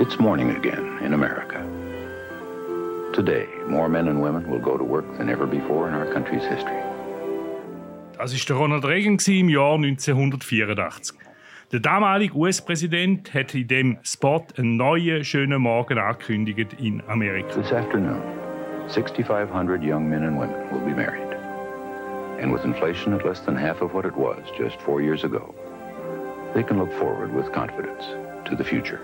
It's morning again in America. Today, more men and women will go to work than ever before in our country's history. Das war der Ronald Reagan im Jahr 1984. Der damalige US-Präsident hat in dem Spot einen neuen, schönen Morgen angekündigt in Amerika. This afternoon, 6,500 young men and women will be married. And with inflation at less than half of what it was just four years ago, they can look forward with confidence to the future.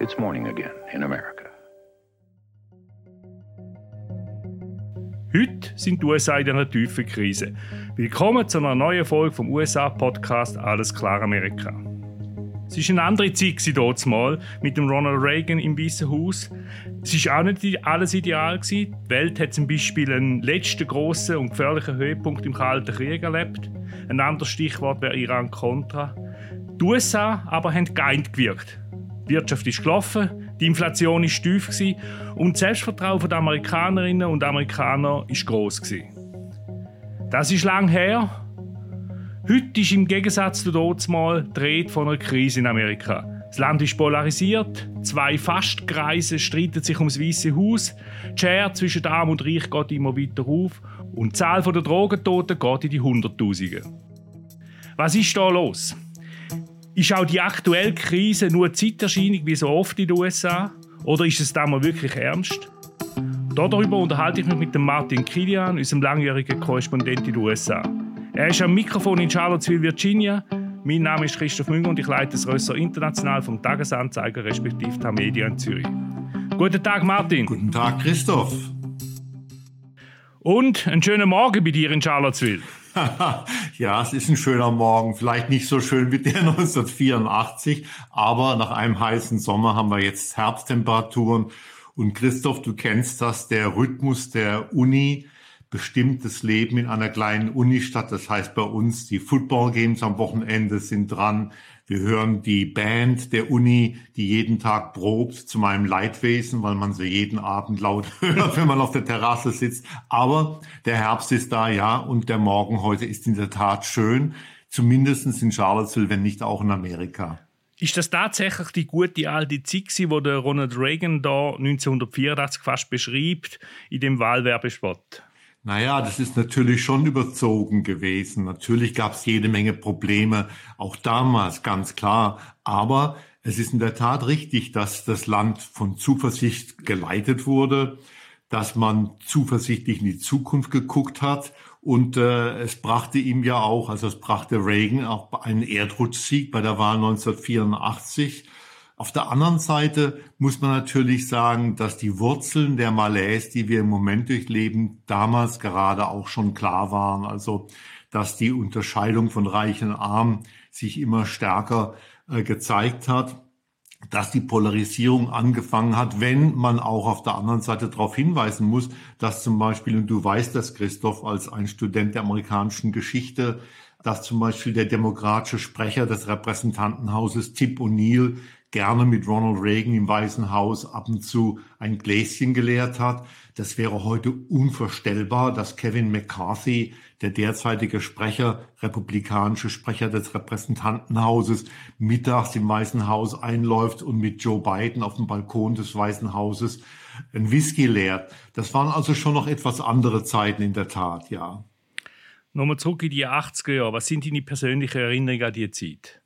It's morning again in America. Heute sind die USA in einer tiefen Krise. Willkommen zu einer neuen Folge vom USA-Podcast Alles klar Amerika. Es war eine andere Zeit dort mal mit dem Ronald Reagan im Weißen Haus. Es war auch nicht alles ideal. Die Welt hat zum Beispiel einen letzten grossen und gefährlichen Höhepunkt im Kalten Krieg erlebt. Ein anderes Stichwort wäre Iran-Contra. Die USA aber haben geeint gewirkt. Die Wirtschaft ist gelaufen, die Inflation ist tief und das Selbstvertrauen der Amerikanerinnen und Amerikaner ist groß Das ist lang her. Heute ist im Gegensatz zu mal die Rede von einer Krise in Amerika. Das Land ist polarisiert, zwei Fastkreise streiten sich ums Weiße Haus, die Schere zwischen Arm und Reich geht immer weiter auf und die Zahl der Drogentoten geht in die Hunderttausende. Was ist da los? Ist auch die aktuelle Krise nur Zeiterscheinung wie so oft in den USA? Oder ist es damals wirklich ernst? Darüber unterhalte ich mich mit Martin Kilian, unserem langjährigen Korrespondent in den USA. Er ist am Mikrofon in Charlottesville, Virginia. Mein Name ist Christoph Münger und ich leite das Rösser International vom Tagesanzeiger respektive der Media in Zürich. Guten Tag, Martin. Guten Tag, Christoph. Und einen schönen Morgen bei dir in Charlottesville. ja, es ist ein schöner Morgen. Vielleicht nicht so schön wie der 1984, aber nach einem heißen Sommer haben wir jetzt Herbsttemperaturen. Und Christoph, du kennst das, der Rhythmus der Uni bestimmt das Leben in einer kleinen Unistadt. Das heißt bei uns, die Football Games am Wochenende sind dran. Wir hören die Band der Uni, die jeden Tag probt, zu meinem Leidwesen, weil man sie jeden Abend laut hört, wenn man auf der Terrasse sitzt. Aber der Herbst ist da, ja, und der Morgen heute ist in der Tat schön. Zumindest in Charlottesville, wenn nicht auch in Amerika. Ist das tatsächlich die gute alte Zeit, die Ronald Reagan da 1984 fast beschreibt in dem Wahlwerbespot? Naja, das ist natürlich schon überzogen gewesen. Natürlich gab es jede Menge Probleme, auch damals, ganz klar. Aber es ist in der Tat richtig, dass das Land von Zuversicht geleitet wurde, dass man zuversichtlich in die Zukunft geguckt hat. Und äh, es brachte ihm ja auch, also es brachte Reagan auch einen Erdrutschsieg bei der Wahl 1984. Auf der anderen Seite muss man natürlich sagen, dass die Wurzeln der Malaise, die wir im Moment durchleben, damals gerade auch schon klar waren. Also, dass die Unterscheidung von Reich und Arm sich immer stärker äh, gezeigt hat dass die Polarisierung angefangen hat, wenn man auch auf der anderen Seite darauf hinweisen muss, dass zum Beispiel, und du weißt das, Christoph, als ein Student der amerikanischen Geschichte, dass zum Beispiel der demokratische Sprecher des Repräsentantenhauses Tip O'Neill gerne mit Ronald Reagan im Weißen Haus ab und zu ein Gläschen geleert hat. Das wäre heute unvorstellbar, dass Kevin McCarthy, der derzeitige Sprecher, republikanische Sprecher des Repräsentantenhauses, mittags im Weißen Haus einläuft und mit Joe Biden auf dem Balkon des Weißen Hauses ein Whisky leert. Das waren also schon noch etwas andere Zeiten in der Tat, ja. Nochmal zurück in die 80er Jahre. Was sind deine persönlichen Erinnerungen an die Zeit?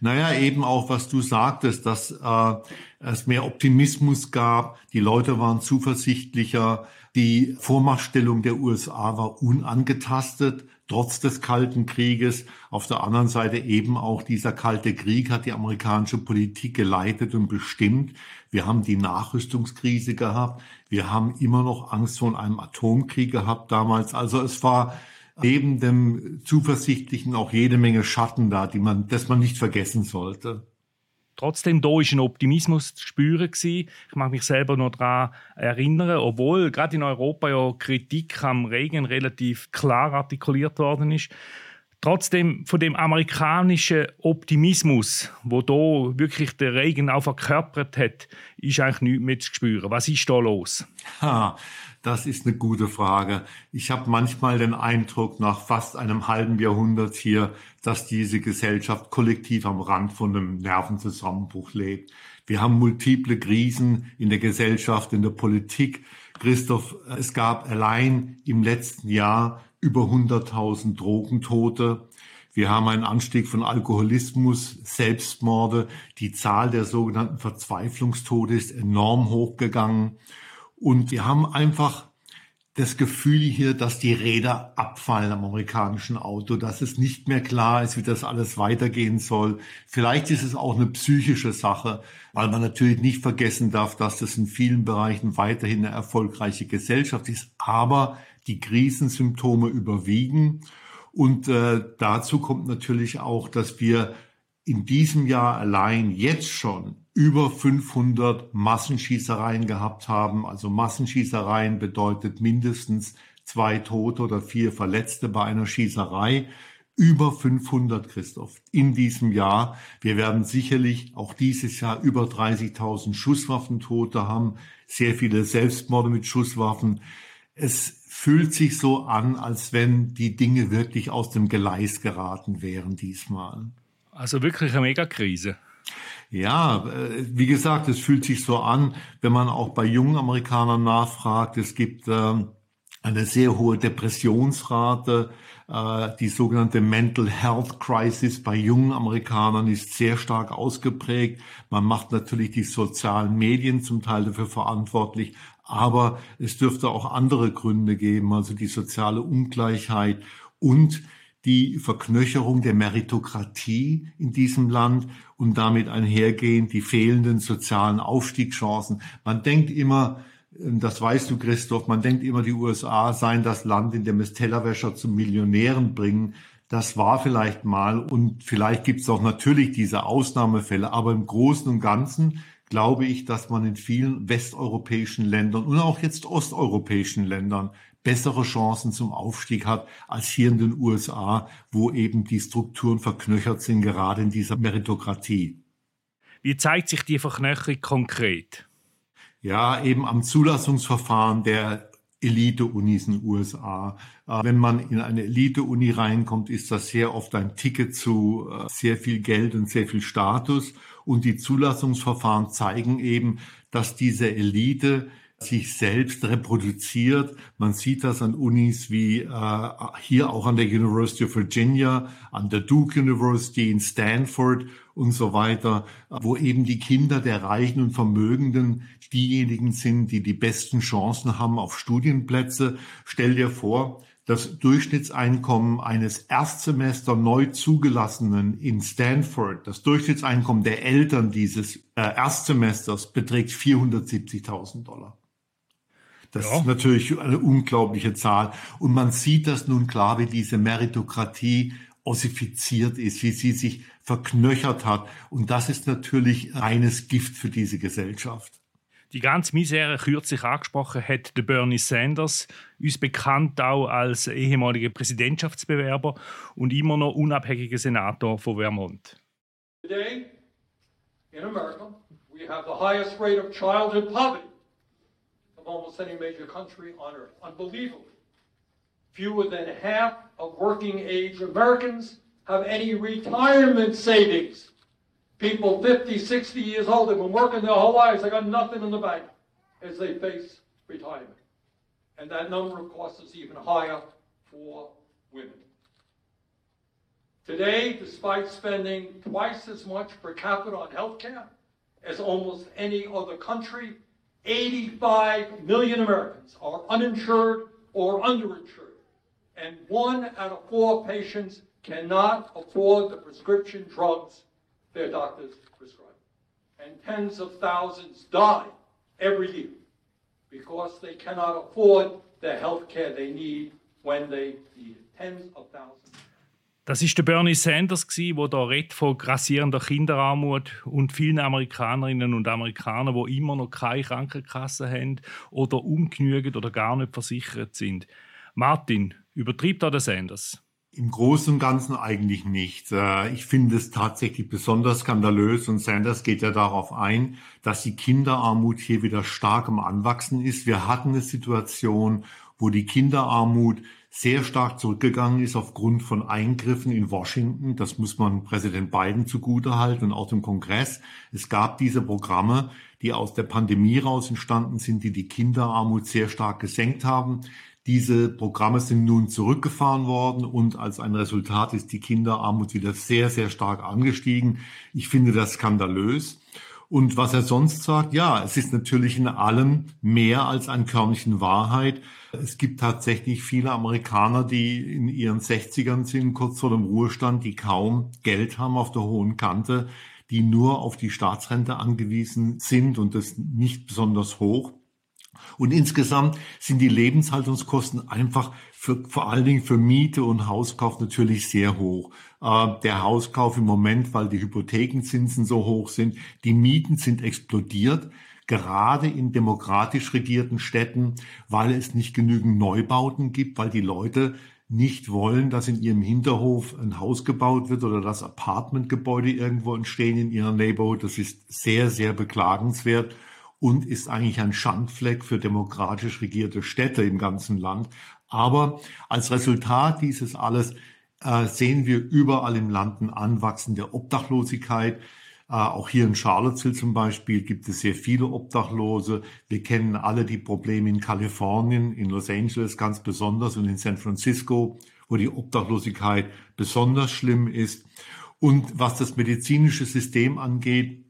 Naja, eben auch, was du sagtest, dass äh, es mehr Optimismus gab, die Leute waren zuversichtlicher, die Vormachtstellung der USA war unangetastet, trotz des Kalten Krieges. Auf der anderen Seite eben auch dieser Kalte Krieg hat die amerikanische Politik geleitet und bestimmt. Wir haben die Nachrüstungskrise gehabt. Wir haben immer noch Angst vor einem Atomkrieg gehabt damals. Also es war neben dem Zuversichtlichen auch jede Menge Schatten da, die man, das man nicht vergessen sollte. Trotzdem, da ist ein Optimismus zu spüren gewesen. Ich mag mich selber noch daran erinnern, obwohl gerade in Europa ja Kritik am Regen relativ klar artikuliert worden ist. Trotzdem von dem amerikanischen Optimismus, wo da wirklich der Regen auch verkörpert hat, ist eigentlich nichts mehr zu spüren. Was ist da los? Ha, das ist eine gute Frage. Ich habe manchmal den Eindruck, nach fast einem halben Jahrhundert hier, dass diese Gesellschaft kollektiv am Rand von einem Nervenzusammenbruch lebt. Wir haben multiple Krisen in der Gesellschaft, in der Politik. Christoph, es gab allein im letzten Jahr über 100.000 Drogentote. Wir haben einen Anstieg von Alkoholismus, Selbstmorde. Die Zahl der sogenannten Verzweiflungstote ist enorm hochgegangen. Und wir haben einfach das Gefühl hier, dass die Räder abfallen am amerikanischen Auto, dass es nicht mehr klar ist, wie das alles weitergehen soll. Vielleicht ist es auch eine psychische Sache, weil man natürlich nicht vergessen darf, dass das in vielen Bereichen weiterhin eine erfolgreiche Gesellschaft ist. Aber die Krisensymptome überwiegen. Und äh, dazu kommt natürlich auch, dass wir in diesem Jahr allein jetzt schon über 500 Massenschießereien gehabt haben. Also Massenschießereien bedeutet mindestens zwei Tote oder vier Verletzte bei einer Schießerei. Über 500, Christoph, in diesem Jahr. Wir werden sicherlich auch dieses Jahr über 30.000 Schusswaffentote haben, sehr viele Selbstmorde mit Schusswaffen. Es fühlt sich so an, als wenn die Dinge wirklich aus dem Gleis geraten wären diesmal. Also wirklich eine Megakrise. Ja, äh, wie gesagt, es fühlt sich so an, wenn man auch bei jungen Amerikanern nachfragt. Es gibt ähm, eine sehr hohe Depressionsrate. Äh, die sogenannte Mental Health Crisis bei jungen Amerikanern ist sehr stark ausgeprägt. Man macht natürlich die sozialen Medien zum Teil dafür verantwortlich, aber es dürfte auch andere Gründe geben, also die soziale Ungleichheit und die Verknöcherung der Meritokratie in diesem Land und damit einhergehend die fehlenden sozialen Aufstiegschancen. Man denkt immer, das weißt du, Christoph, man denkt immer, die USA seien das Land, in dem es Tellerwäscher zum Millionären bringen. Das war vielleicht mal und vielleicht gibt es auch natürlich diese Ausnahmefälle, aber im Großen und Ganzen glaube ich, dass man in vielen westeuropäischen Ländern und auch jetzt osteuropäischen Ländern bessere Chancen zum Aufstieg hat als hier in den USA, wo eben die Strukturen verknöchert sind, gerade in dieser Meritokratie. Wie zeigt sich die Verknöcherung konkret? Ja, eben am Zulassungsverfahren der Elite-Unis in den USA. Äh, wenn man in eine Elite-Uni reinkommt, ist das sehr oft ein Ticket zu äh, sehr viel Geld und sehr viel Status. Und die Zulassungsverfahren zeigen eben, dass diese Elite sich selbst reproduziert. Man sieht das an Unis wie äh, hier auch an der University of Virginia, an der Duke University in Stanford und so weiter, wo eben die Kinder der Reichen und Vermögenden diejenigen sind, die die besten Chancen haben auf Studienplätze. Stell dir vor, das Durchschnittseinkommen eines Erstsemester neu zugelassenen in Stanford, das Durchschnittseinkommen der Eltern dieses äh, Erstsemesters beträgt 470.000 Dollar. Das ja. ist natürlich eine unglaubliche Zahl. Und man sieht das nun klar, wie diese Meritokratie ossifiziert ist, wie sie sich verknöchert hat. Und das ist natürlich reines Gift für diese Gesellschaft. Die ganze Misere kürzlich angesprochen hat der Bernie Sanders, uns bekannt auch als ehemaliger Präsidentschaftsbewerber und immer noch unabhängiger Senator von Vermont. Today in America we have the highest rate of childhood poverty of almost any major country on earth. Unbelievable. Fewer than half of working age Americans have any retirement savings. People 50, 60 years old, they've been working their whole lives, they got nothing in the bank as they face retirement. And that number, of course, is even higher for women. Today, despite spending twice as much per capita on health care as almost any other country, 85 million Americans are uninsured or underinsured, and one out of four patients cannot afford the prescription drugs their doctors prescribe. And tens of thousands die every year because they cannot afford the health care they need when they need it. Tens of thousands. Das ist der Bernie Sanders der da redet von grassierender Kinderarmut und vielen Amerikanerinnen und Amerikanern, die immer noch keine Krankenkasse haben oder ungenügend oder gar nicht versichert sind. Martin, übertreibt da der Sanders? Im Großen und Ganzen eigentlich nicht. Äh, ich finde es tatsächlich besonders skandalös und Sanders geht ja darauf ein, dass die Kinderarmut hier wieder stark im Anwachsen ist. Wir hatten eine Situation, wo die Kinderarmut sehr stark zurückgegangen ist aufgrund von Eingriffen in Washington. Das muss man Präsident Biden zugutehalten und auch dem Kongress. Es gab diese Programme, die aus der Pandemie raus entstanden sind, die die Kinderarmut sehr stark gesenkt haben. Diese Programme sind nun zurückgefahren worden und als ein Resultat ist die Kinderarmut wieder sehr, sehr stark angestiegen. Ich finde das skandalös. Und was er sonst sagt, ja, es ist natürlich in allem mehr als ein Körnchen Wahrheit. Es gibt tatsächlich viele Amerikaner, die in ihren 60ern sind, kurz vor dem Ruhestand, die kaum Geld haben auf der hohen Kante, die nur auf die Staatsrente angewiesen sind und das nicht besonders hoch. Und insgesamt sind die Lebenshaltungskosten einfach für, vor allen Dingen für Miete und Hauskauf natürlich sehr hoch. Äh, der Hauskauf im Moment, weil die Hypothekenzinsen so hoch sind, die Mieten sind explodiert gerade in demokratisch regierten Städten, weil es nicht genügend Neubauten gibt, weil die Leute nicht wollen, dass in ihrem Hinterhof ein Haus gebaut wird oder dass Apartmentgebäude irgendwo entstehen in ihrer Neighborhood. Das ist sehr, sehr beklagenswert und ist eigentlich ein Schandfleck für demokratisch regierte Städte im ganzen Land. Aber als Resultat dieses alles äh, sehen wir überall im Land ein Anwachsen der Obdachlosigkeit. Äh, auch hier in Charlottesville zum Beispiel gibt es sehr viele Obdachlose. Wir kennen alle die Probleme in Kalifornien, in Los Angeles ganz besonders und in San Francisco, wo die Obdachlosigkeit besonders schlimm ist. Und was das medizinische System angeht,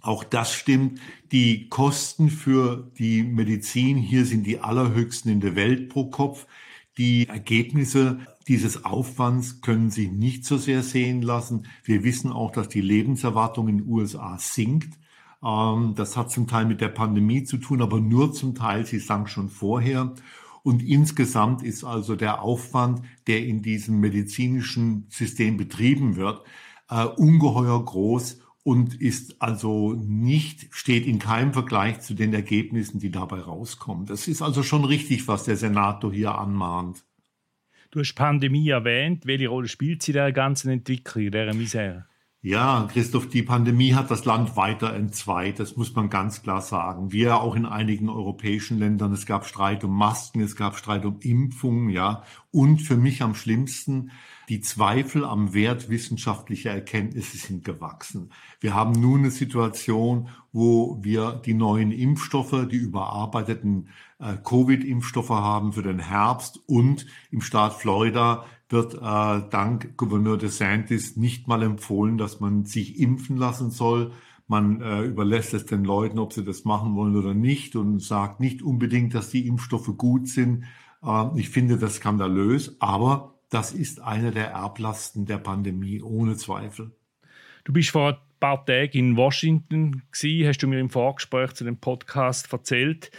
auch das stimmt. Die Kosten für die Medizin hier sind die allerhöchsten in der Welt pro Kopf. Die Ergebnisse dieses Aufwands können sich nicht so sehr sehen lassen. Wir wissen auch, dass die Lebenserwartung in den USA sinkt. Ähm, das hat zum Teil mit der Pandemie zu tun, aber nur zum Teil. Sie sank schon vorher. Und insgesamt ist also der Aufwand, der in diesem medizinischen System betrieben wird, äh, ungeheuer groß und ist also nicht, steht in keinem Vergleich zu den Ergebnissen, die dabei rauskommen. Das ist also schon richtig, was der Senator hier anmahnt. Du hast Pandemie erwähnt. Welche Rolle spielt sie der ganzen Entwicklung, der Misere? Ja, Christoph, die Pandemie hat das Land weiter entzweit. Das muss man ganz klar sagen. Wir auch in einigen europäischen Ländern. Es gab Streit um Masken, es gab Streit um Impfungen, ja. Und für mich am schlimmsten, die Zweifel am Wert wissenschaftlicher Erkenntnisse sind gewachsen. Wir haben nun eine Situation, wo wir die neuen Impfstoffe, die überarbeiteten äh, Covid-Impfstoffe haben für den Herbst und im Staat Florida wird äh, dank Gouverneur DeSantis nicht mal empfohlen, dass man sich impfen lassen soll. Man äh, überlässt es den Leuten, ob sie das machen wollen oder nicht und sagt nicht unbedingt, dass die Impfstoffe gut sind. Äh, ich finde das skandalös, aber das ist eine der Erblasten der Pandemie, ohne Zweifel. Du bist vor ein paar Tagen in Washington gewesen, hast du mir im Vorgespräch zu dem Podcast erzählt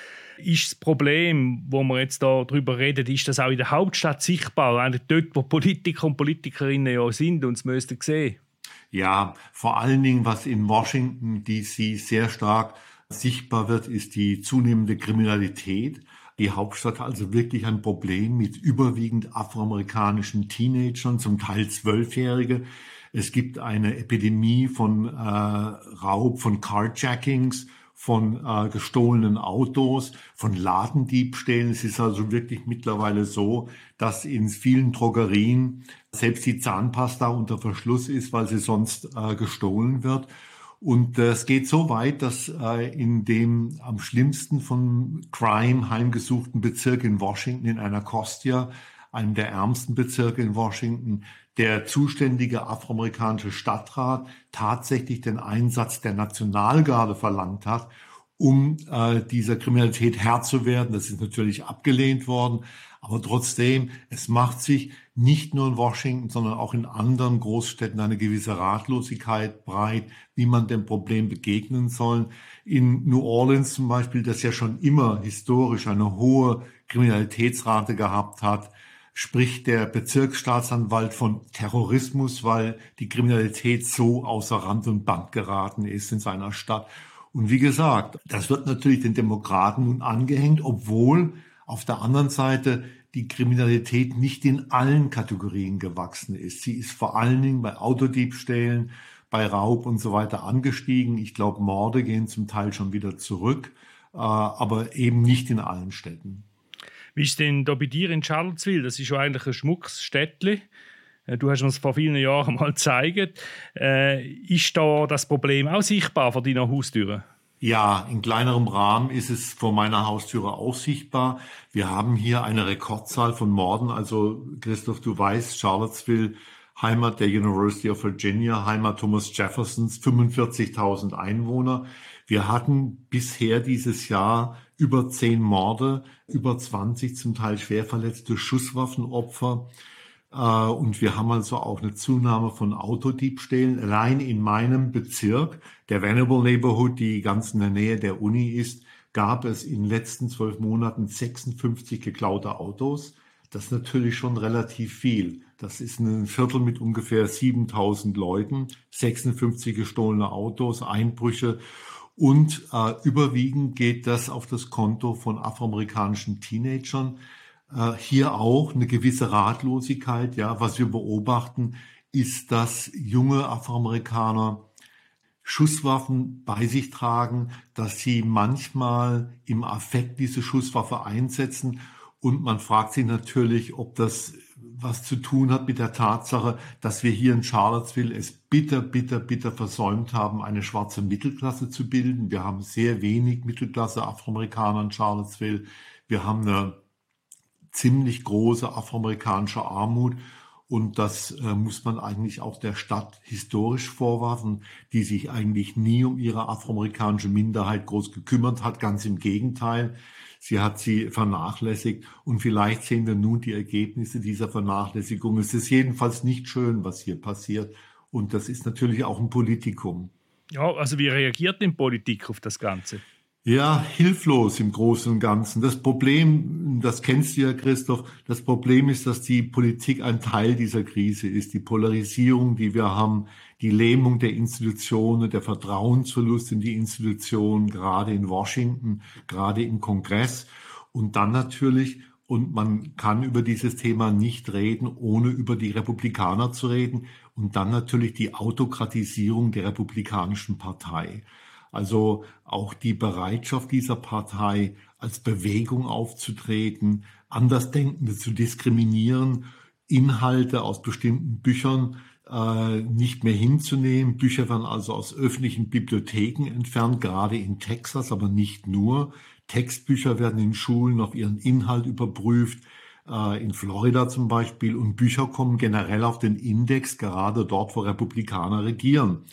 ist das Problem, wo wir jetzt da drüber reden, ist das auch in der Hauptstadt sichtbar, eigentlich dort, wo Politiker und Politikerinnen ja sind und es müssten sehen? Ja, vor allen Dingen, was in Washington DC sehr stark sichtbar wird, ist die zunehmende Kriminalität. Die Hauptstadt hat also wirklich ein Problem mit überwiegend afroamerikanischen Teenagern, zum Teil Zwölfjährige. Es gibt eine Epidemie von äh, Raub, von Carjackings, von äh, gestohlenen Autos, von Ladendiebstählen. Es ist also wirklich mittlerweile so, dass in vielen Drogerien selbst die Zahnpasta unter Verschluss ist, weil sie sonst äh, gestohlen wird. Und äh, es geht so weit, dass äh, in dem am schlimmsten von Crime heimgesuchten Bezirk in Washington, in einer Kostia, einem der ärmsten Bezirke in Washington, der zuständige afroamerikanische Stadtrat tatsächlich den Einsatz der Nationalgarde verlangt hat, um äh, dieser Kriminalität Herr zu werden. Das ist natürlich abgelehnt worden. Aber trotzdem, es macht sich nicht nur in Washington, sondern auch in anderen Großstädten eine gewisse Ratlosigkeit breit, wie man dem Problem begegnen soll. In New Orleans zum Beispiel, das ja schon immer historisch eine hohe Kriminalitätsrate gehabt hat, spricht der Bezirksstaatsanwalt von Terrorismus, weil die Kriminalität so außer Rand und Band geraten ist in seiner Stadt. Und wie gesagt, das wird natürlich den Demokraten nun angehängt, obwohl auf der anderen Seite die Kriminalität nicht in allen Kategorien gewachsen ist. Sie ist vor allen Dingen bei Autodiebstählen, bei Raub und so weiter angestiegen. Ich glaube, Morde gehen zum Teil schon wieder zurück, äh, aber eben nicht in allen Städten. Wie ist denn da bei dir in Charlottesville? Das ist ja eigentlich ein Schmucksstädtchen. Äh, du hast uns vor vielen Jahren mal gezeigt. Äh, ist da das Problem auch sichtbar vor deiner Haustüre? Ja, in kleinerem Rahmen ist es vor meiner Haustüre auch sichtbar. Wir haben hier eine Rekordzahl von Morden. Also Christoph, du weißt, Charlottesville, Heimat der University of Virginia, Heimat Thomas Jeffersons, 45.000 Einwohner. Wir hatten bisher dieses Jahr über zehn Morde, über 20 zum Teil schwer verletzte Schusswaffenopfer. Äh, und wir haben also auch eine Zunahme von Autodiebstählen. Allein in meinem Bezirk, der Venable Neighborhood, die ganz in der Nähe der Uni ist, gab es in den letzten zwölf Monaten 56 geklaute Autos. Das ist natürlich schon relativ viel. Das ist ein Viertel mit ungefähr 7000 Leuten, 56 gestohlene Autos, Einbrüche und äh, überwiegend geht das auf das Konto von afroamerikanischen Teenagern. Äh, hier auch eine gewisse Ratlosigkeit. Ja, was wir beobachten, ist, dass junge Afroamerikaner Schusswaffen bei sich tragen, dass sie manchmal im Affekt diese Schusswaffe einsetzen. Und man fragt sich natürlich, ob das was zu tun hat mit der Tatsache, dass wir hier in Charlottesville es bitter, bitter, bitter versäumt haben, eine schwarze Mittelklasse zu bilden. Wir haben sehr wenig Mittelklasse Afroamerikaner in Charlottesville. Wir haben eine ziemlich große afroamerikanische Armut. Und das äh, muss man eigentlich auch der Stadt historisch vorwerfen, die sich eigentlich nie um ihre afroamerikanische Minderheit groß gekümmert hat. Ganz im Gegenteil. Sie hat sie vernachlässigt. Und vielleicht sehen wir nun die Ergebnisse dieser Vernachlässigung. Es ist jedenfalls nicht schön, was hier passiert. Und das ist natürlich auch ein Politikum. Ja, also wie reagiert denn Politik auf das Ganze? Ja, hilflos im Großen und Ganzen. Das Problem, das kennst du ja, Christoph, das Problem ist, dass die Politik ein Teil dieser Krise ist. Die Polarisierung, die wir haben, die Lähmung der Institutionen, der Vertrauensverlust in die Institutionen, gerade in Washington, gerade im Kongress. Und dann natürlich, und man kann über dieses Thema nicht reden, ohne über die Republikaner zu reden. Und dann natürlich die Autokratisierung der Republikanischen Partei. Also auch die Bereitschaft dieser Partei, als Bewegung aufzutreten, Andersdenkende zu diskriminieren, Inhalte aus bestimmten Büchern äh, nicht mehr hinzunehmen. Bücher werden also aus öffentlichen Bibliotheken entfernt, gerade in Texas, aber nicht nur. Textbücher werden in Schulen auf ihren Inhalt überprüft, äh, in Florida zum Beispiel. Und Bücher kommen generell auf den Index, gerade dort, wo Republikaner regieren.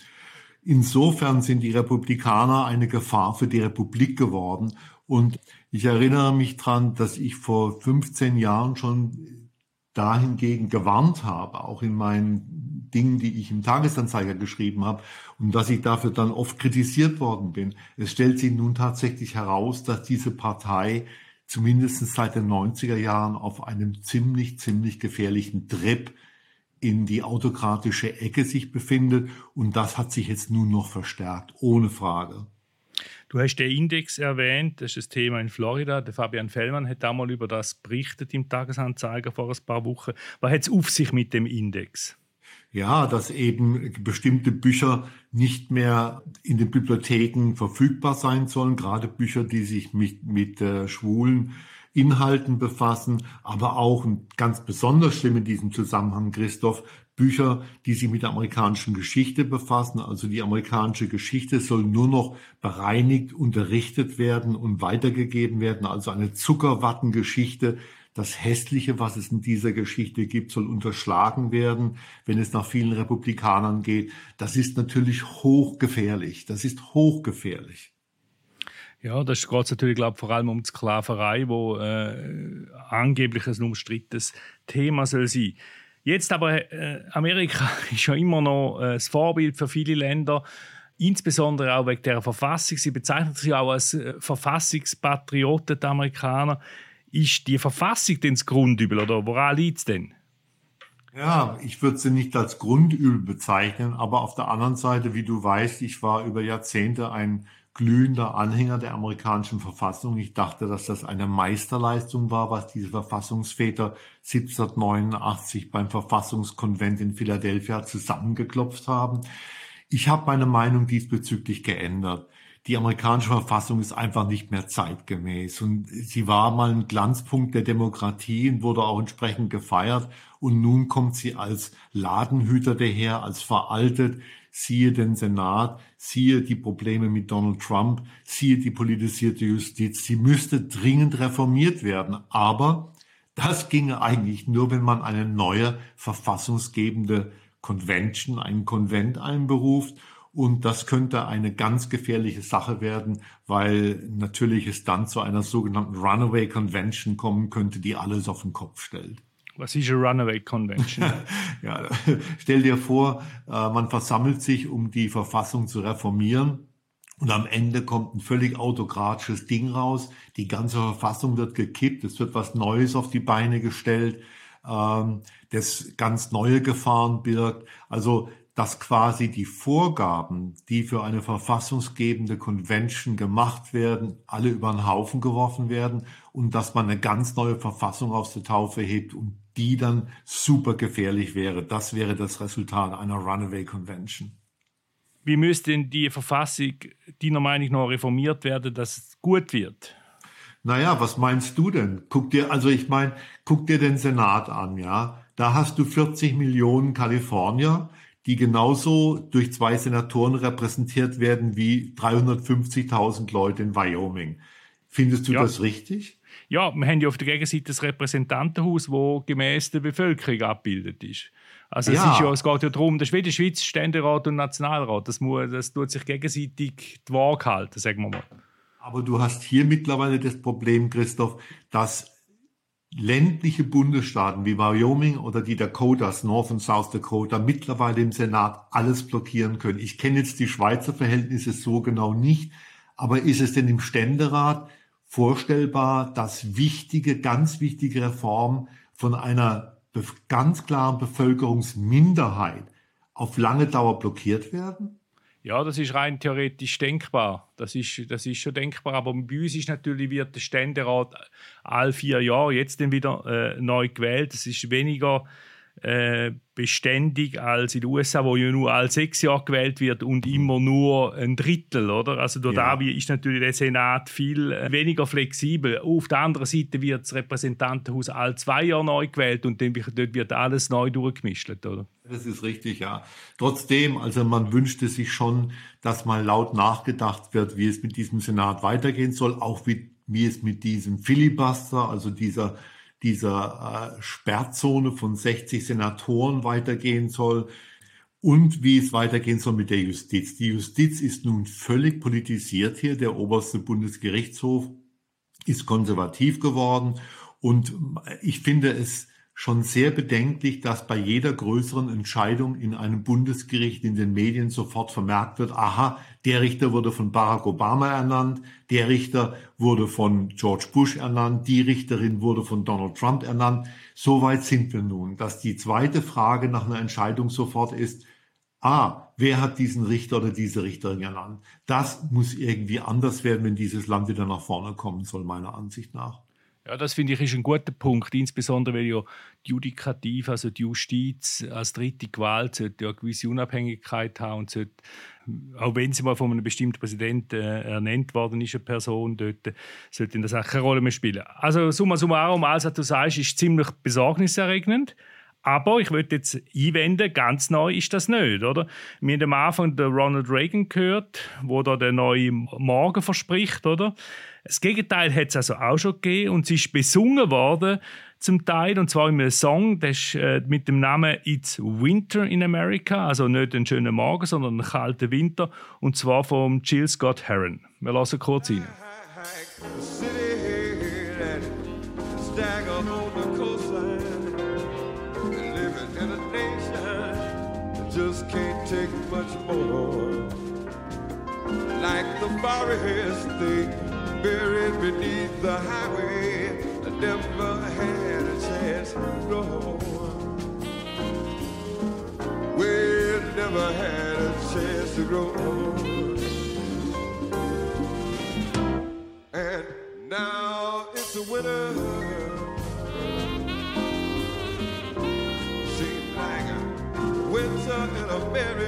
Insofern sind die Republikaner eine Gefahr für die Republik geworden. Und ich erinnere mich dran, dass ich vor 15 Jahren schon dahingegen gewarnt habe, auch in meinen Dingen, die ich im Tagesanzeiger geschrieben habe, und dass ich dafür dann oft kritisiert worden bin. Es stellt sich nun tatsächlich heraus, dass diese Partei zumindest seit den 90er Jahren auf einem ziemlich, ziemlich gefährlichen Trip in die autokratische Ecke sich befindet. Und das hat sich jetzt nun noch verstärkt, ohne Frage. Du hast den Index erwähnt, das ist das Thema in Florida. Der Fabian Fellmann hat damals über das berichtet im Tagesanzeiger vor ein paar Wochen. Was hat es auf sich mit dem Index? Ja, dass eben bestimmte Bücher nicht mehr in den Bibliotheken verfügbar sein sollen, gerade Bücher, die sich mit, mit äh, schwulen Inhalten befassen, aber auch ganz besonders schlimm in diesem Zusammenhang, Christoph, Bücher, die sich mit der amerikanischen Geschichte befassen. Also die amerikanische Geschichte soll nur noch bereinigt, unterrichtet werden und weitergegeben werden. Also eine Zuckerwattengeschichte. Das Hässliche, was es in dieser Geschichte gibt, soll unterschlagen werden, wenn es nach vielen Republikanern geht. Das ist natürlich hochgefährlich. Das ist hochgefährlich. Ja, das geht natürlich glaub, vor allem um die Sklaverei, wo äh, angeblich ein umstrittenes Thema soll sein. Jetzt aber äh, Amerika ist ja immer noch äh, das Vorbild für viele Länder, insbesondere auch wegen der Verfassung. Sie bezeichnen sich auch als äh, Verfassungspatrioten, die Amerikaner. Ist die Verfassung denn das Grundübel oder woran liegt es denn? Ja, ich würde sie nicht als Grundübel bezeichnen, aber auf der anderen Seite, wie du weißt, ich war über Jahrzehnte ein glühender Anhänger der amerikanischen Verfassung. Ich dachte, dass das eine Meisterleistung war, was diese Verfassungsväter 1789 beim Verfassungskonvent in Philadelphia zusammengeklopft haben. Ich habe meine Meinung diesbezüglich geändert die amerikanische Verfassung ist einfach nicht mehr zeitgemäß. Und sie war mal ein Glanzpunkt der Demokratie und wurde auch entsprechend gefeiert. Und nun kommt sie als Ladenhüter daher, als veraltet. Siehe den Senat, siehe die Probleme mit Donald Trump, siehe die politisierte Justiz. Sie müsste dringend reformiert werden. Aber das ginge eigentlich nur, wenn man eine neue verfassungsgebende Convention, einen Konvent einberuft und das könnte eine ganz gefährliche Sache werden, weil natürlich es dann zu einer sogenannten Runaway Convention kommen könnte, die alles auf den Kopf stellt. Was ist eine Runaway Convention? ja, stell dir vor, äh, man versammelt sich, um die Verfassung zu reformieren. Und am Ende kommt ein völlig autokratisches Ding raus. Die ganze Verfassung wird gekippt. Es wird was Neues auf die Beine gestellt, ähm, das ganz neue Gefahren birgt. Also dass quasi die Vorgaben, die für eine verfassungsgebende Convention gemacht werden, alle über den Haufen geworfen werden und dass man eine ganz neue Verfassung aus der Taufe hebt und die dann super gefährlich wäre. Das wäre das Resultat einer Runaway Convention. Wie müsste denn die Verfassung deiner Meinung nach reformiert werden, dass es gut wird? Naja, was meinst du denn? Guck dir, also ich meine, guck dir den Senat an, ja. Da hast du 40 Millionen Kalifornier, die genauso durch zwei Senatoren repräsentiert werden wie 350.000 Leute in Wyoming. Findest du ja. das richtig? Ja, wir haben ja auf der Gegenseite das Repräsentantenhaus, wo gemäß der Bevölkerung abgebildet ist. Also ja. es, ist ja, es geht ja darum, das ist wie der Schweiz Ständerat und Nationalrat. Das, muss, das tut sich gegenseitig die Waage halten, sagen wir mal. Aber du hast hier mittlerweile das Problem, Christoph, dass ländliche Bundesstaaten wie Wyoming oder die Dakotas, North und South Dakota, mittlerweile im Senat alles blockieren können. Ich kenne jetzt die Schweizer Verhältnisse so genau nicht, aber ist es denn im Ständerat vorstellbar, dass wichtige, ganz wichtige Reformen von einer ganz klaren Bevölkerungsminderheit auf lange Dauer blockiert werden? Ja, das ist rein theoretisch denkbar. Das ist, das ist schon denkbar. Aber bei uns ist natürlich, wird der Ständerat alle vier Jahre jetzt dann wieder äh, neu gewählt. Das ist weniger äh, beständig als in den USA, wo ja nur alle sechs Jahre gewählt wird und immer nur ein Drittel, oder? Also durch ja. da ist natürlich der Senat viel äh, weniger flexibel. Auf der anderen Seite wird das Repräsentantenhaus alle zwei Jahre neu gewählt und dann dort wird alles neu durchgemischt, oder? Das ist richtig, ja. Trotzdem, also man wünschte sich schon, dass mal laut nachgedacht wird, wie es mit diesem Senat weitergehen soll, auch wie, wie es mit diesem Filibuster, also dieser dieser äh, Sperrzone von 60 Senatoren weitergehen soll und wie es weitergehen soll mit der Justiz. Die Justiz ist nun völlig politisiert hier. Der oberste Bundesgerichtshof ist konservativ geworden und ich finde es schon sehr bedenklich, dass bei jeder größeren Entscheidung in einem Bundesgericht in den Medien sofort vermerkt wird, aha, der Richter wurde von Barack Obama ernannt, der Richter wurde von George Bush ernannt, die Richterin wurde von Donald Trump ernannt. So weit sind wir nun, dass die zweite Frage nach einer Entscheidung sofort ist, ah, wer hat diesen Richter oder diese Richterin ernannt? Das muss irgendwie anders werden, wenn dieses Land wieder nach vorne kommen soll, meiner Ansicht nach. Ja, das finde ich ist ein guter Punkt, insbesondere weil ja die Judikative, also die Justiz als dritte Gewalt, sollte ja eine gewisse Unabhängigkeit haben und sollte, auch wenn sie mal von einem bestimmten Präsidenten äh, ernannt worden ist, eine Person dort, sollte in der Sache keine Rolle mehr spielen. Also summa summarum, alles, was du sagst, ist ziemlich besorgniserregend. Aber ich würde jetzt einwenden, ganz neu ist das nicht, oder? Wir haben am Anfang den Ronald Reagan gehört, wo da der neue Morgen verspricht, oder? Das Gegenteil hat es also auch schon gegeben und es ist besungen worden zum Teil und zwar in einem Song, der ist, äh, mit dem Namen It's Winter in America, also nicht ein schöner Morgen, sondern ein kalter Winter und zwar vom Jill Scott Heron. Wir lassen kurz rein. just can't take much more. Like the forest they buried beneath the highway, I never had a chance to grow. We never had a chance to grow. And now it's a winter. Seems like a winter in America. It's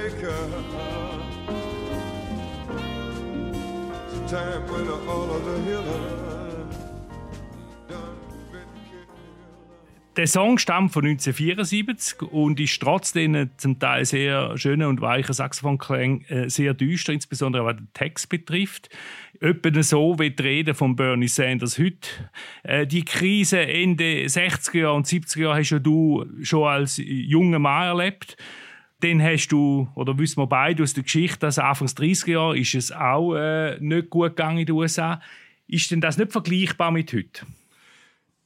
time when all of the killed. Der Song stammt von 1974 und ist trotzdem zum Teil sehr schöner und weicher Saxophonklang äh, sehr düster, insbesondere was den Text betrifft. Etwa so wie die Rede von Bernie Sanders heute. Äh, die Krise Ende 60er Jahre und 70er Jahre hast du schon als junger Mann erlebt. Dann hast du, oder wissen wir beide aus der Geschichte, dass Anfangs 30er Jahre ist es auch äh, nicht gut gegangen in den USA. Ist denn das nicht vergleichbar mit heute?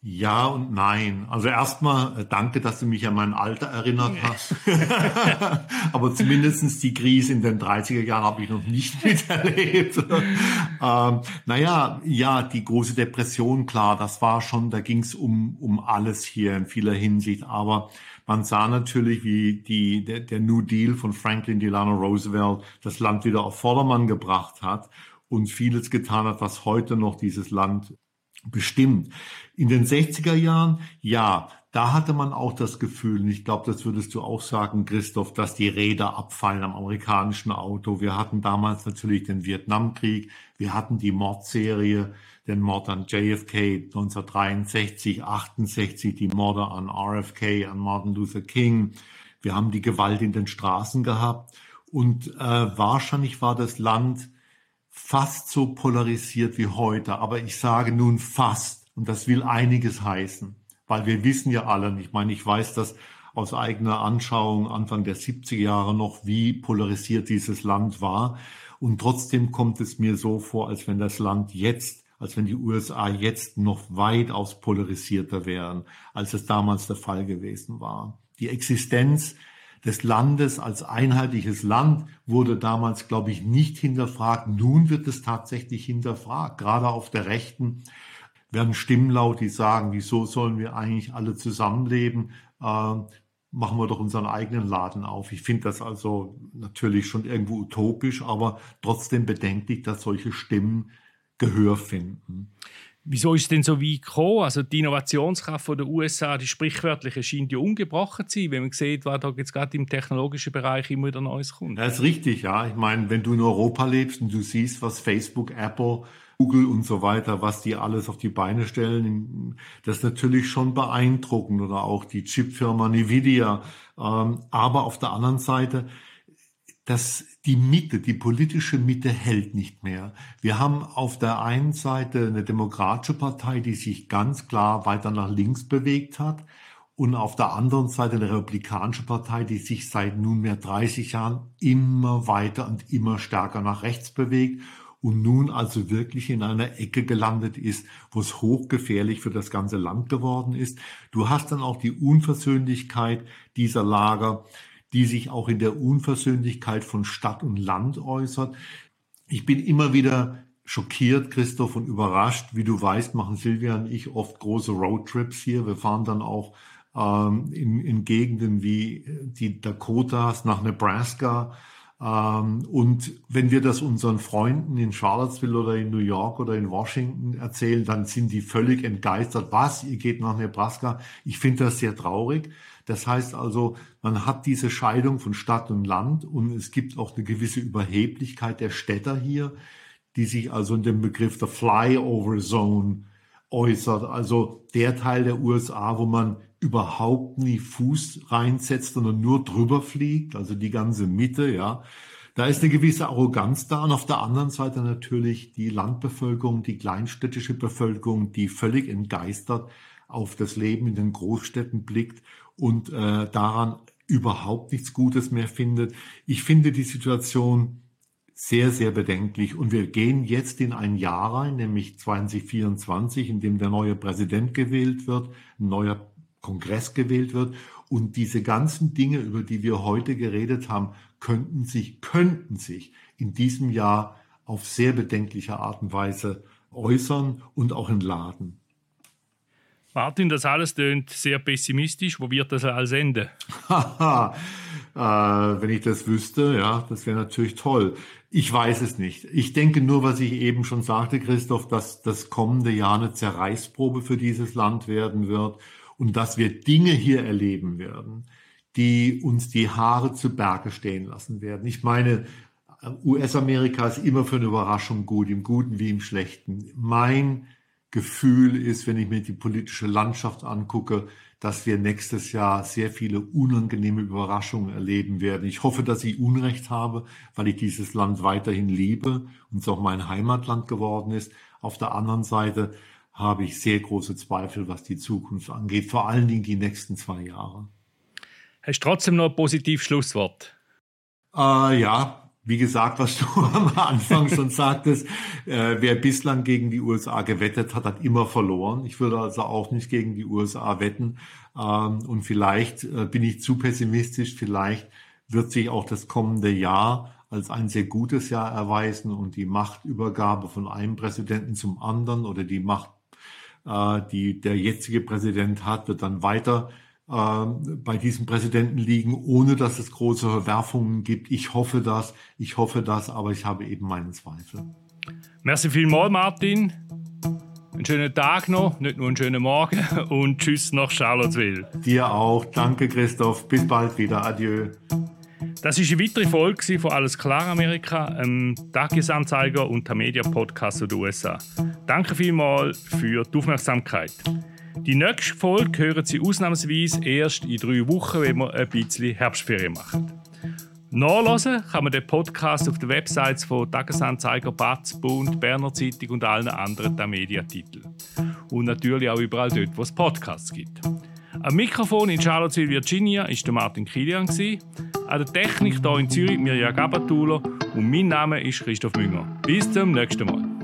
Ja und nein. Also erstmal äh, danke, dass du mich an mein Alter erinnert hast. Aber zumindestens die Krise in den 30er Jahren habe ich noch nicht miterlebt. ähm, naja, ja, die große Depression, klar, das war schon, da ging es um, um alles hier in vieler Hinsicht. Aber man sah natürlich, wie die, der, der New Deal von Franklin Delano Roosevelt das Land wieder auf Vordermann gebracht hat und vieles getan hat, was heute noch dieses Land bestimmt. In den 60er Jahren, ja, da hatte man auch das Gefühl, und ich glaube, das würdest du auch sagen, Christoph, dass die Räder abfallen am amerikanischen Auto. Wir hatten damals natürlich den Vietnamkrieg, wir hatten die Mordserie, den Mord an JFK 1963, 68, die Morde an RFK, an Martin Luther King. Wir haben die Gewalt in den Straßen gehabt und äh, wahrscheinlich war das Land fast so polarisiert wie heute. Aber ich sage nun fast. Und das will einiges heißen. Weil wir wissen ja alle, ich meine, ich weiß das aus eigener Anschauung Anfang der 70er Jahre noch, wie polarisiert dieses Land war. Und trotzdem kommt es mir so vor, als wenn das Land jetzt, als wenn die USA jetzt noch weitaus polarisierter wären, als es damals der Fall gewesen war. Die Existenz des Landes als einheitliches Land wurde damals, glaube ich, nicht hinterfragt. Nun wird es tatsächlich hinterfragt. Gerade auf der Rechten werden Stimmen laut, die sagen, wieso sollen wir eigentlich alle zusammenleben? Äh, machen wir doch unseren eigenen Laden auf. Ich finde das also natürlich schon irgendwo utopisch, aber trotzdem bedenklich, dass solche Stimmen Gehör finden. Wieso ist es denn so weit gekommen? Also die Innovationskraft der USA, die sprichwörtliche, scheint ja ungebrochen zu sein, wenn man sieht, was da jetzt gerade im technologischen Bereich immer wieder Neues kommt. Das ist richtig, ja. Ich meine, wenn du in Europa lebst und du siehst, was Facebook, Apple, Google und so weiter, was die alles auf die Beine stellen, das ist natürlich schon beeindruckend oder auch die Chipfirma Nvidia. Ähm, aber auf der anderen Seite, dass die Mitte, die politische Mitte hält nicht mehr. Wir haben auf der einen Seite eine demokratische Partei, die sich ganz klar weiter nach links bewegt hat und auf der anderen Seite eine republikanische Partei, die sich seit nunmehr 30 Jahren immer weiter und immer stärker nach rechts bewegt und nun also wirklich in einer Ecke gelandet ist, wo es hochgefährlich für das ganze Land geworden ist. Du hast dann auch die Unversöhnlichkeit dieser Lager, die sich auch in der Unversöhnlichkeit von Stadt und Land äußert. Ich bin immer wieder schockiert, Christoph, und überrascht. Wie du weißt, machen Silvia und ich oft große Roadtrips hier. Wir fahren dann auch ähm, in, in Gegenden wie die Dakotas nach Nebraska. Ähm, und wenn wir das unseren Freunden in Charlottesville oder in New York oder in Washington erzählen, dann sind die völlig entgeistert. Was? Ihr geht nach Nebraska? Ich finde das sehr traurig. Das heißt also, man hat diese Scheidung von Stadt und Land und es gibt auch eine gewisse Überheblichkeit der Städter hier, die sich also in dem Begriff der Flyover Zone äußert, also der Teil der USA, wo man überhaupt nie Fuß reinsetzt, sondern nur drüber fliegt, also die ganze Mitte, ja. Da ist eine gewisse Arroganz da und auf der anderen Seite natürlich die Landbevölkerung, die kleinstädtische Bevölkerung, die völlig entgeistert auf das Leben in den Großstädten blickt und äh, daran überhaupt nichts Gutes mehr findet. Ich finde die Situation sehr, sehr bedenklich. Und wir gehen jetzt in ein Jahr rein, nämlich 2024, in dem der neue Präsident gewählt wird, ein neuer Kongress gewählt wird. Und diese ganzen Dinge, über die wir heute geredet haben, könnten sich, könnten sich in diesem Jahr auf sehr bedenkliche Art und Weise äußern und auch entladen. Martin, das alles tönt sehr pessimistisch. Wo wird das alles enden? äh, wenn ich das wüsste. Ja, das wäre natürlich toll. Ich weiß es nicht. Ich denke nur, was ich eben schon sagte, Christoph, dass das kommende Jahr eine Zerreißprobe für dieses Land werden wird und dass wir Dinge hier erleben werden, die uns die Haare zu Berge stehen lassen werden. Ich meine, US-Amerika ist immer für eine Überraschung gut, im Guten wie im Schlechten. Mein Gefühl ist, wenn ich mir die politische Landschaft angucke, dass wir nächstes Jahr sehr viele unangenehme Überraschungen erleben werden. Ich hoffe, dass ich Unrecht habe, weil ich dieses Land weiterhin liebe und es auch mein Heimatland geworden ist. Auf der anderen Seite habe ich sehr große Zweifel, was die Zukunft angeht, vor allen Dingen die nächsten zwei Jahre. Hast du trotzdem noch ein positives Schlusswort? Äh, ja, wie gesagt, was du am Anfang schon sagtest, äh, wer bislang gegen die USA gewettet hat, hat immer verloren. Ich würde also auch nicht gegen die USA wetten. Ähm, und vielleicht äh, bin ich zu pessimistisch. Vielleicht wird sich auch das kommende Jahr als ein sehr gutes Jahr erweisen und die Machtübergabe von einem Präsidenten zum anderen oder die Macht, äh, die der jetzige Präsident hat, wird dann weiter bei diesem Präsidenten liegen, ohne dass es große Verwerfungen gibt. Ich hoffe das, ich hoffe das, aber ich habe eben meinen Zweifel. Merci vielmals, Martin. Einen schönen Tag noch, nicht nur einen schönen Morgen und tschüss nach Charlottesville. Dir auch. Danke, Christoph. Bis bald wieder. Adieu. Das ist eine weitere Folge von Alles klar Amerika, einem Tagesanzeiger und der Media Podcast der USA. Danke vielmals für die Aufmerksamkeit. Die nächste Folge hören Sie ausnahmsweise erst in drei Wochen, wenn wir ein bisschen Herbstferien machen. Nachlesen kann man den Podcast auf den Websites von Tagesanzeiger, Batz, Bund, Berner Zeitung und allen anderen Mediatiteln. Und natürlich auch überall dort, wo es Podcasts gibt. Am Mikrofon in Charlottesville, Virginia, war Martin Kilian. An der Technik hier in Zürich Mirja Gabatulo und mein Name ist Christoph Münger. Bis zum nächsten Mal.